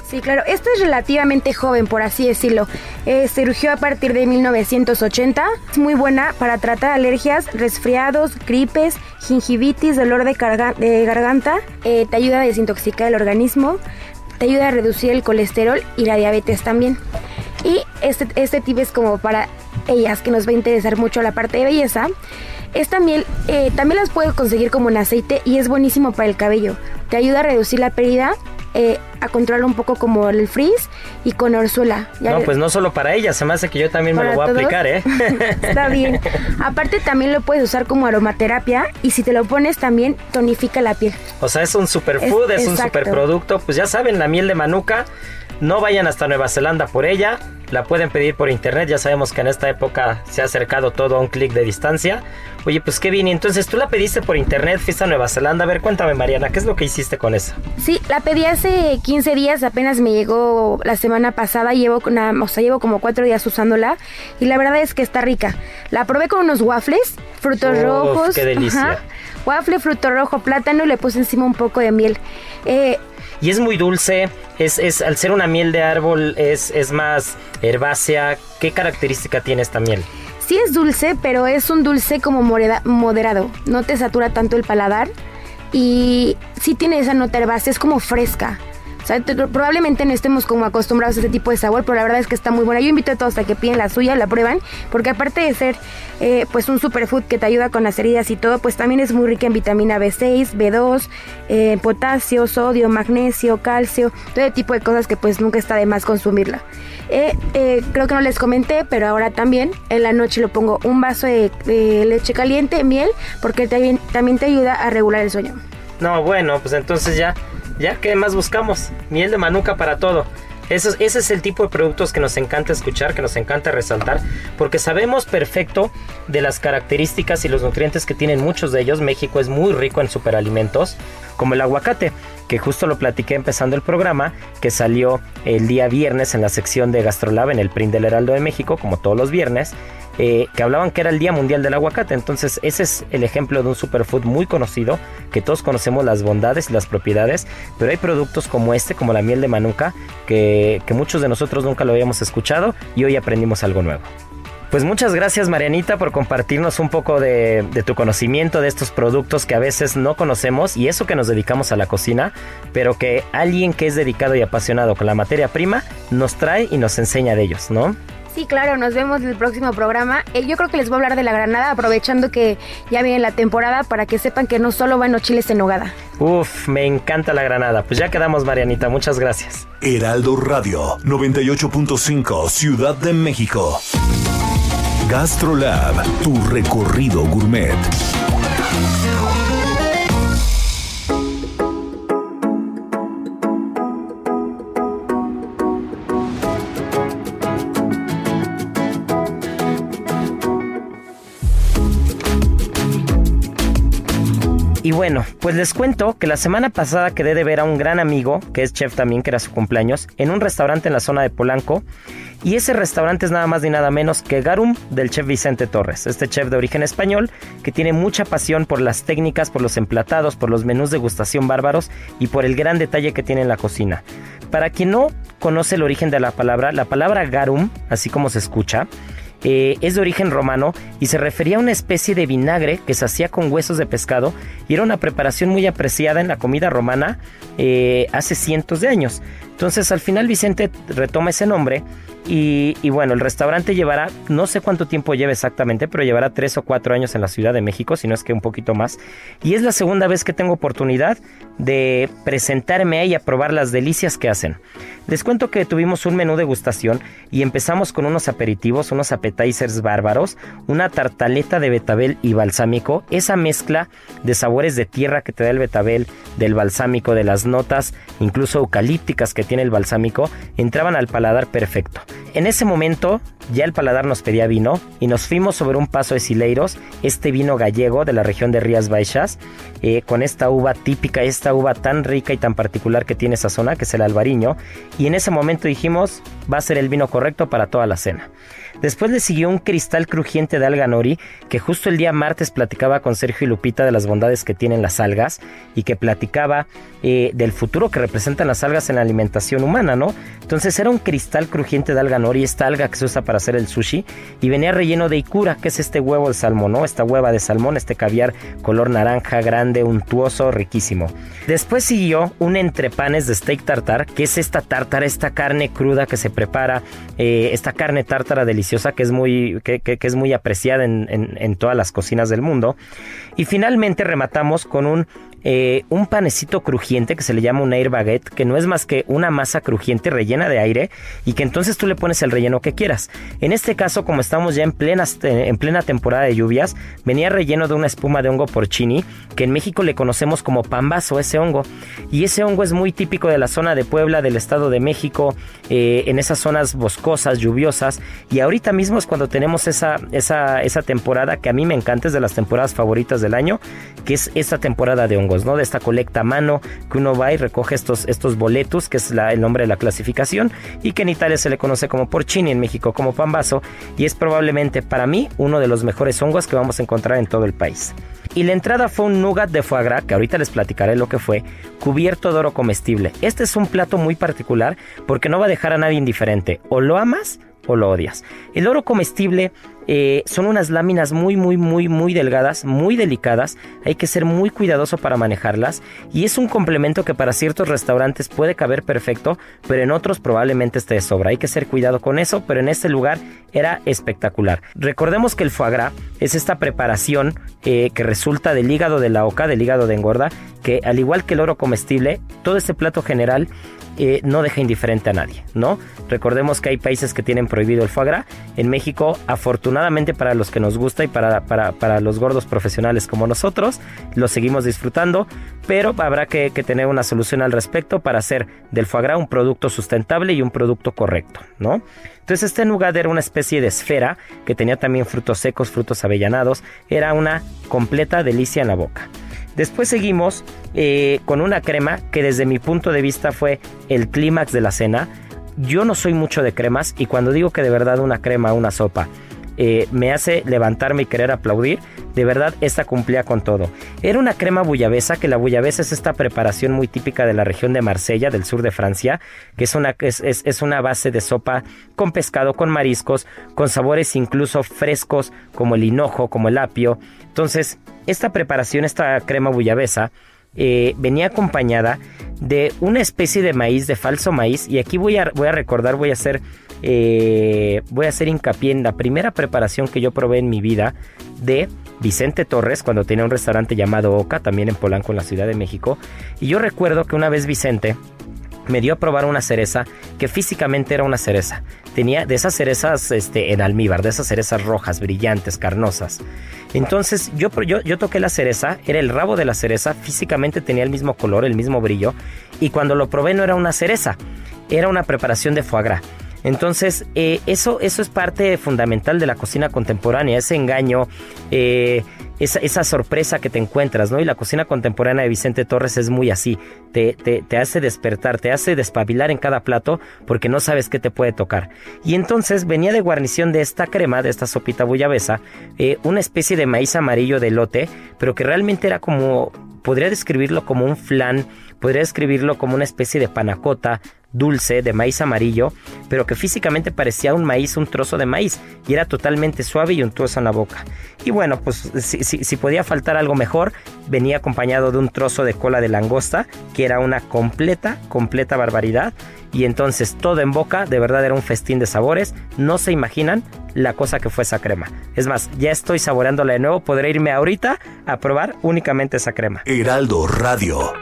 Sí, claro. Esto es relativamente joven, por así decirlo. Eh, surgió a partir de 1980. Es muy buena para tratar alergias, resfriados, gripes, gingivitis, dolor de, garganta. Eh, te ayuda a desintoxicar el organismo. Te ayuda a reducir el colesterol y la diabetes también. Y este, este tip es como para ellas, que nos va a interesar mucho la parte de belleza. Esta miel eh, también las puedes conseguir como en aceite y es buenísimo para el cabello. Te ayuda a reducir la pérdida eh, a controlar un poco como el frizz y con orzuela. no, pues no solo para ella, se me hace que yo también me lo voy a aplicar, ¿eh? Está bien. Aparte también lo puedes usar como aromaterapia y si te lo pones también tonifica la piel. O sea, es un superfood, es, es un superproducto. Pues ya saben, la miel de manuka, no vayan hasta Nueva Zelanda por ella la pueden pedir por internet, ya sabemos que en esta época se ha acercado todo a un clic de distancia. Oye, pues qué bien, entonces tú la pediste por internet, fuiste a Nueva Zelanda. A ver, cuéntame Mariana, ¿qué es lo que hiciste con esa? Sí, la pedí hace 15 días, apenas me llegó la semana pasada, llevo, una, o sea, llevo como 4 días usándola y la verdad es que está rica. La probé con unos waffles, frutos rojos. ¡Qué delicia! waffle, fruto rojo, plátano y le puse encima un poco de miel. Eh, y es muy dulce, es, es, al ser una miel de árbol es, es más herbácea. ¿Qué característica tiene esta miel? Sí es dulce, pero es un dulce como moderado. No te satura tanto el paladar. Y sí tiene esa nota herbácea, es como fresca probablemente no estemos como acostumbrados a ese tipo de sabor, pero la verdad es que está muy buena. Yo invito a todos a que piden la suya, la prueban, porque aparte de ser eh, pues un superfood que te ayuda con las heridas y todo, pues también es muy rica en vitamina B6, B2, eh, potasio, sodio, magnesio, calcio, todo tipo de cosas que pues nunca está de más consumirla. Eh, creo que no les comenté, pero ahora también en la noche lo pongo un vaso de, leche caliente, miel, porque también, también te ayuda a regular el sueño. No, bueno, pues entonces ya ¿Ya qué más buscamos? Miel de manuka para todo. Eso, ese es el tipo de productos que nos encanta escuchar, que nos encanta resaltar, porque sabemos perfecto de las características y los nutrientes que tienen muchos de ellos. México es muy rico en superalimentos, como el aguacate, que justo lo platiqué empezando el programa, que salió el día viernes en la sección de Gastrolab en el Print del Heraldo de México, como todos los viernes. Eh, que hablaban que era el Día Mundial del Aguacate. Entonces ese es el ejemplo de un superfood muy conocido, que todos conocemos las bondades y las propiedades, pero hay productos como este, como la miel de manuka, que, muchos de nosotros nunca lo habíamos escuchado y hoy aprendimos algo nuevo. Pues muchas gracias Marianita por compartirnos un poco de, de, tu conocimiento de estos productos que a veces no conocemos y eso que nos dedicamos a la cocina, pero que alguien que es dedicado y apasionado con la materia prima nos trae y nos enseña de ellos, ¿no? Sí, claro, nos vemos en el próximo programa. Eh, yo creo que les voy a hablar de la granada, aprovechando que ya viene la temporada para que sepan que no solo van los chiles en nogada. Uf, me encanta la granada. Pues ya quedamos, Marianita. Muchas gracias. Heraldo Radio 98.5 Ciudad de México. Gastrolab, tu recorrido gourmet. Y bueno, pues les cuento que la semana pasada quedé de ver a un gran amigo, que es chef también, que era su cumpleaños, en un restaurante en la zona de Polanco. Y ese restaurante es nada más ni nada menos que Garum del chef Vicente Torres, este chef de origen español que tiene mucha pasión por las técnicas, por los emplatados, por los menús de gustación bárbaros y por el gran detalle que tiene en la cocina. Para quien no conoce el origen de la palabra, la palabra Garum, así como se escucha, eh, es de origen romano y se refería a una especie de vinagre que se hacía con huesos de pescado y era una preparación muy apreciada en la comida romana eh, hace cientos de años. Entonces al final Vicente retoma ese nombre y, bueno, el restaurante llevará, no sé cuánto tiempo lleva exactamente, pero llevará tres o cuatro años en la Ciudad de México, si no es que un poquito más. Y es la segunda vez que tengo oportunidad de presentarme ahí a probar las delicias que hacen. Les cuento que tuvimos un menú de gustación y empezamos con unos aperitivos, unos appetizers bárbaros, una tartaleta de betabel y balsámico, esa mezcla de sabores de tierra que te da el betabel, del balsámico, de las notas, incluso eucalípticas que tiene el balsámico, entraban al paladar perfecto. En ese momento ya el paladar nos pedía vino y nos fuimos sobre un paso de Sileiros, este vino gallego de la región de Rías Baixas, eh, con esta uva típica, esta uva tan rica y tan particular que tiene esa zona, que es el albariño, y en ese momento dijimos, va a ser el vino correcto para toda la cena. Después le siguió un cristal crujiente de alga nori, que justo el día martes platicaba con Sergio y Lupita de las bondades que tienen las algas y que platicaba eh, del futuro que representan las algas en la alimentación humana, ¿no? Entonces era un cristal crujiente de alga nori, esta alga que se usa para hacer el sushi, y venía relleno de ikura, que es este huevo de salmón, ¿no? Esta hueva de salmón, este caviar color naranja, grande, untuoso, riquísimo. Después siguió un entrepanes de steak tartar, que es esta tártara, esta carne cruda que se prepara, eh, esta carne tártara deliciosa que es muy, que, es muy apreciada en, en todas las cocinas del mundo. Y finalmente rematamos con un eh, un panecito crujiente que se le llama un air baguette, que no es más que una masa crujiente rellena de aire y que entonces tú le pones el relleno que quieras. En este caso, como estamos ya en plena, en plena temporada de lluvias, venía relleno de una espuma de hongo porcini, que en México le conocemos como pambazo, ese hongo. Y ese hongo es muy típico de la zona de Puebla, del Estado de México, eh, en esas zonas boscosas, lluviosas. Y ahorita mismo es cuando tenemos esa, esa, esa temporada que a mí me encanta, es de las temporadas favoritas del año, que es esta temporada de hongo. ¿No? De esta colecta a mano que uno va y recoge estos, estos boletos, que es el nombre de la clasificación, y que en Italia se le conoce como porcini, en México como pambazo, y es probablemente para mí uno de los mejores hongos que vamos a encontrar en todo el país. Y la entrada fue un nougat de foie gras, que ahorita les platicaré lo que fue, cubierto de oro comestible. Este es un plato muy particular porque no va a dejar a nadie indiferente. O lo amas o lo odias. El oro comestible eh, son unas láminas muy, muy, muy, muy delgadas, muy delicadas. Hay que ser muy cuidadoso para manejarlas. Y es un complemento que para ciertos restaurantes puede caber perfecto, pero en otros probablemente esté de sobra. Hay que ser cuidado con eso, pero en este lugar era espectacular. Recordemos que el foie gras es esta preparación eh, que resulta del hígado de la oca, del hígado de engorda, que al igual que el oro comestible, todo este plato general eh, no deja indiferente a nadie, ¿no? Recordemos que hay países que tienen prohibido el foie gras. En México, afortunadamente para los que nos gusta y para, para, los gordos profesionales como nosotros, lo seguimos disfrutando, pero habrá que, tener una solución al respecto para hacer del foie gras un producto sustentable y un producto correcto, ¿no? Entonces este nougat era una especie de esfera que tenía también frutos secos, frutos avellanados, era una completa delicia en la boca. Después seguimos eh, con una crema que desde mi punto de vista fue el clímax de la cena. Yo no soy mucho de cremas y cuando digo que de verdad una crema, una sopa, eh, me hace levantarme y querer aplaudir, de verdad esta cumplía con todo. Era una crema bullabesa, que la bullabesa es esta preparación muy típica de la región de Marsella, del sur de Francia, que es una, es, es una base de sopa con pescado, con mariscos, con sabores incluso frescos como el hinojo, como el apio. Entonces, esta preparación, esta crema bullabesa, eh, venía acompañada de una especie de maíz, de falso maíz, y aquí voy a, voy a recordar, voy a hacer, eh, voy a hacer hincapié en la primera preparación que yo probé en mi vida de Vicente Torres, cuando tenía un restaurante llamado Oca, también en Polanco, en la Ciudad de México, y yo recuerdo que una vez Vicente me dio a probar una cereza que físicamente era una cereza. Tenía de esas cerezas este, en almíbar, de esas cerezas rojas, brillantes, carnosas. Entonces yo, yo, yo toqué la cereza, era el rabo de la cereza, físicamente tenía el mismo color, el mismo brillo, y cuando lo probé no era una cereza, era una preparación de foie gras. Entonces, eh, eso, eso es parte fundamental de la cocina contemporánea, ese engaño, eh, esa, sorpresa que te encuentras, ¿no? Y la cocina contemporánea de Vicente Torres es muy así, te, te, hace despertar, te hace despabilar en cada plato porque no sabes qué te puede tocar. Y entonces venía de guarnición de esta crema, de esta sopita bullabesa, eh, una especie de maíz amarillo de lote, pero que realmente era como, podría describirlo como un flan, podría describirlo como una especie de panacota dulce de maíz amarillo, pero que físicamente parecía un maíz, un trozo de maíz, y era totalmente suave y untuoso en la boca. Y bueno, pues si, si, podía faltar algo mejor, venía acompañado de un trozo de cola de langosta, que era una completa, completa barbaridad. Y entonces todo en boca, de verdad era un festín de sabores. No se imaginan la cosa que fue esa crema. Es más, ya estoy saboreándola de nuevo. Podré irme ahorita a probar únicamente esa crema. Heraldo Radio.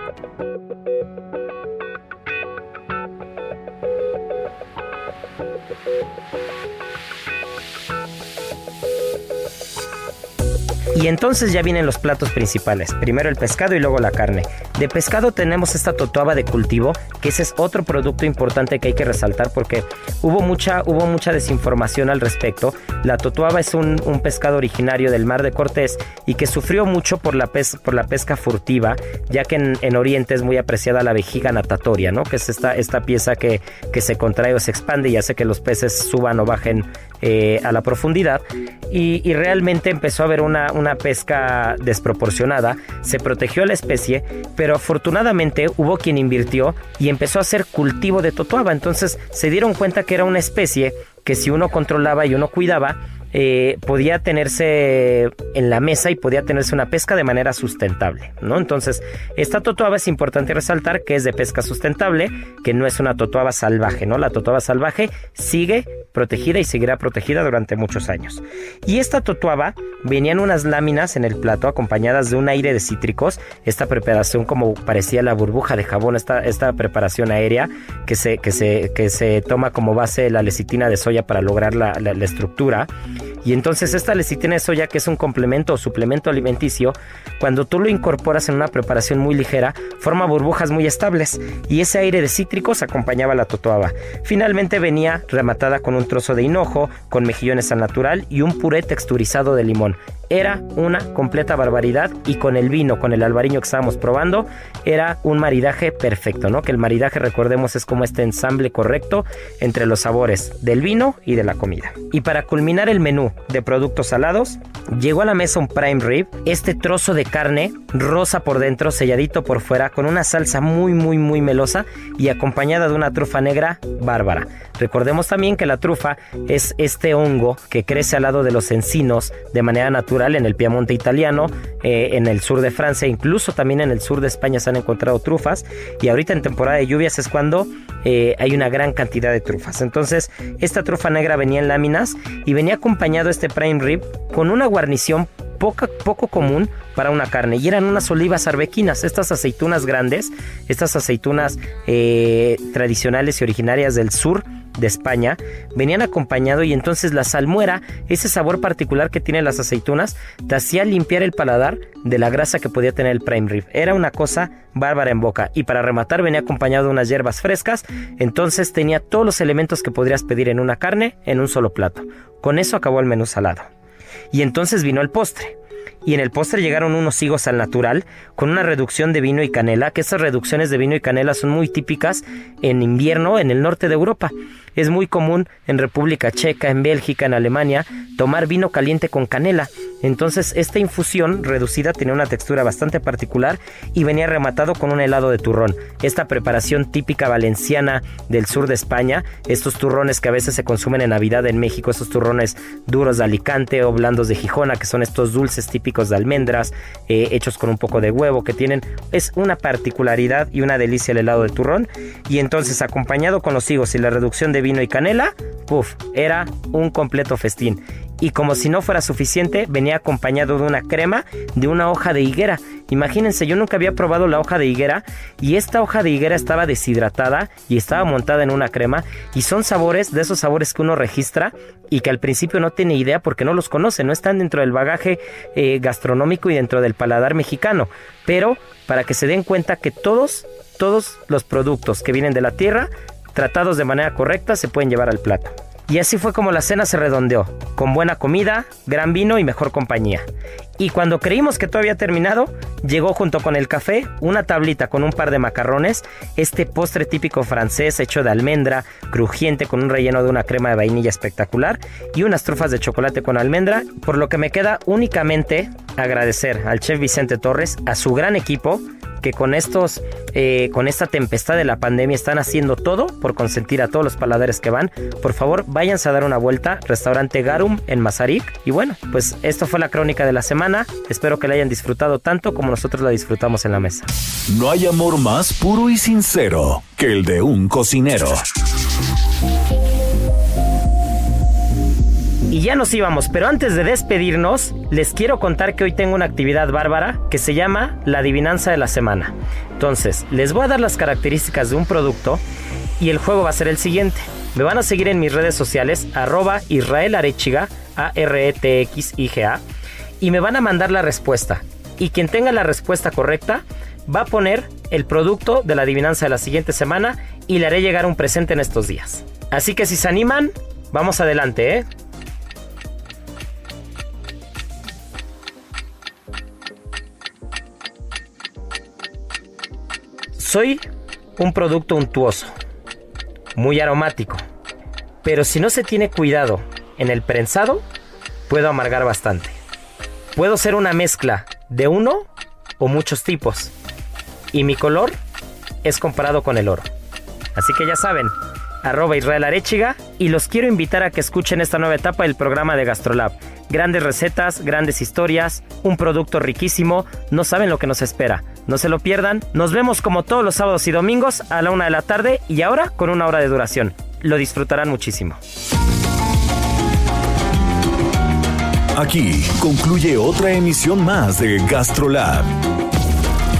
Y entonces ya vienen los platos principales. Primero el pescado y luego la carne. De pescado tenemos esta totuaba de cultivo, que ese es otro producto importante que hay que resaltar porque hubo mucha, hubo mucha desinformación al respecto. La totuaba es un, pescado originario del mar de Cortés y que sufrió mucho por la, por la pesca furtiva, ya que en, Oriente es muy apreciada la vejiga natatoria, ¿no? que es esta, esta pieza que, que se contrae o se expande y hace que los peces suban o bajen eh, a la profundidad y, realmente empezó a haber una, pesca desproporcionada, se protegió la especie, pero afortunadamente hubo quien invirtió y empezó a hacer cultivo de totoaba, entonces se dieron cuenta que era una especie que si uno controlaba y uno cuidaba, eh, podía tenerse en la mesa y podía tenerse una pesca de manera sustentable, ¿no? Entonces, esta totuaba es importante resaltar que es de pesca sustentable, que no es una totuaba salvaje, ¿no? La totuaba salvaje sigue protegida y seguirá protegida durante muchos años. Y esta totuaba venían unas láminas en el plato acompañadas de un aire de cítricos, esta preparación como parecía la burbuja de jabón, esta, esta preparación aérea que se, que, se, que se toma como base la lecitina de soya para lograr la estructura. Y entonces esta lecitina de soya, que es un complemento o suplemento alimenticio, cuando tú lo incorporas en una preparación muy ligera, forma burbujas muy estables y ese aire de cítricos acompañaba la totoaba. Finalmente venía rematada con un trozo de hinojo, con mejillones al natural y un puré texturizado de limón. Era una completa barbaridad y con el vino, con el albariño que estábamos probando, era un maridaje perfecto, ¿no? Que el maridaje, recordemos, es como este ensamble correcto entre los sabores del vino y de la comida. Y para culminar el menú de productos salados, llegó a la mesa un prime rib, este trozo de carne rosa por dentro, selladito por fuera, con una salsa muy, muy, muy melosa y acompañada de una trufa negra bárbara. Recordemos también que la trufa es este hongo que crece al lado de los encinos de manera natural en el Piamonte italiano, eh, en el sur de Francia, incluso también en el sur de España se han encontrado trufas y ahorita en temporada de lluvias es cuando eh, hay una gran cantidad de trufas. Entonces esta trufa negra venía en láminas y venía acompañado este prime rib con una guarnición poca, poco común para una carne y eran unas olivas arbequinas, estas aceitunas grandes, estas aceitunas eh, tradicionales y originarias del sur de España, venían acompañado y entonces la salmuera, ese sabor particular que tienen las aceitunas, te hacía limpiar el paladar de la grasa que podía tener el prime rib. Era una cosa bárbara en boca y para rematar venía acompañado de unas hierbas frescas, entonces tenía todos los elementos que podrías pedir en una carne en un solo plato. Con eso acabó el menú salado. Y entonces vino el postre y en el postre llegaron unos higos al natural con una reducción de vino y canela, que esas reducciones de vino y canela son muy típicas en invierno en el norte de Europa. Es muy común en República Checa, en Bélgica, en Alemania, tomar vino caliente con canela. Entonces esta infusión reducida tenía una textura bastante particular y venía rematado con un helado de turrón. Esta preparación típica valenciana del sur de España, estos turrones que a veces se consumen en Navidad en México, estos turrones duros de Alicante o blandos de Gijona, que son estos dulces típicos de almendras, eh, hechos con un poco de huevo, que tienen, es una particularidad y una delicia el helado de turrón. Y entonces acompañado con los higos y la reducción de vino y canela, puff, era un completo festín. Y como si no fuera suficiente, venía acompañado de una crema de una hoja de higuera. Imagínense, yo nunca había probado la hoja de higuera y esta hoja de higuera estaba deshidratada y estaba montada en una crema y son sabores de esos sabores que uno registra y que al principio no tiene idea porque no los conoce, no están dentro del bagaje eh, gastronómico y dentro del paladar mexicano. Pero para que se den cuenta que todos, todos los productos que vienen de la tierra tratados de manera correcta, se pueden llevar al plato. Y así fue como la cena se redondeó, con buena comida, gran vino y mejor compañía. Y cuando creímos que todo había terminado, llegó junto con el café una tablita con un par de macarrones, este postre típico francés hecho de almendra, crujiente con un relleno de una crema de vainilla espectacular y unas trufas de chocolate con almendra, por lo que me queda únicamente agradecer al chef Vicente Torres, a su gran equipo, con estos, eh, con esta tempestad de la pandemia están haciendo todo por consentir a todos los paladares que van. Por favor, váyanse a dar una vuelta. Restaurante Garum en Mazarik. Y bueno, pues esto fue la crónica de la semana. Espero que la hayan disfrutado tanto como nosotros la disfrutamos en la mesa. No hay amor más puro y sincero que el de un cocinero. Y ya nos íbamos, pero antes de despedirnos, les quiero contar que hoy tengo una actividad bárbara que se llama la adivinanza de la semana. Entonces, les voy a dar las características de un producto y el juego va a ser el siguiente. Me van a seguir en mis redes sociales, arroba Israel Arechiga, A-R-E-T-X-I-G-A, y me van a mandar la respuesta. Y quien tenga la respuesta correcta va a poner el producto de la adivinanza de la siguiente semana y le haré llegar un presente en estos días. Así que si se animan, vamos adelante, ¿eh? Soy un producto untuoso, muy aromático, pero si no se tiene cuidado en el prensado, puedo amargar bastante. Puedo ser una mezcla de uno o muchos tipos, y mi color es comparado con el oro. Así que ya saben, arroba Israel Arechiga y los quiero invitar a que escuchen esta nueva etapa del programa de Gastrolab. Grandes recetas, grandes historias, un producto riquísimo, no saben lo que nos espera. No se lo pierdan, nos vemos como todos los sábados y domingos a la una de la tarde y ahora con una hora de duración. Lo disfrutarán muchísimo. Aquí concluye otra emisión más de Gastrolab,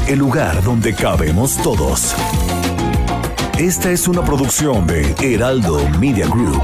el lugar donde cabemos todos. Esta es una producción de Heraldo Media Group.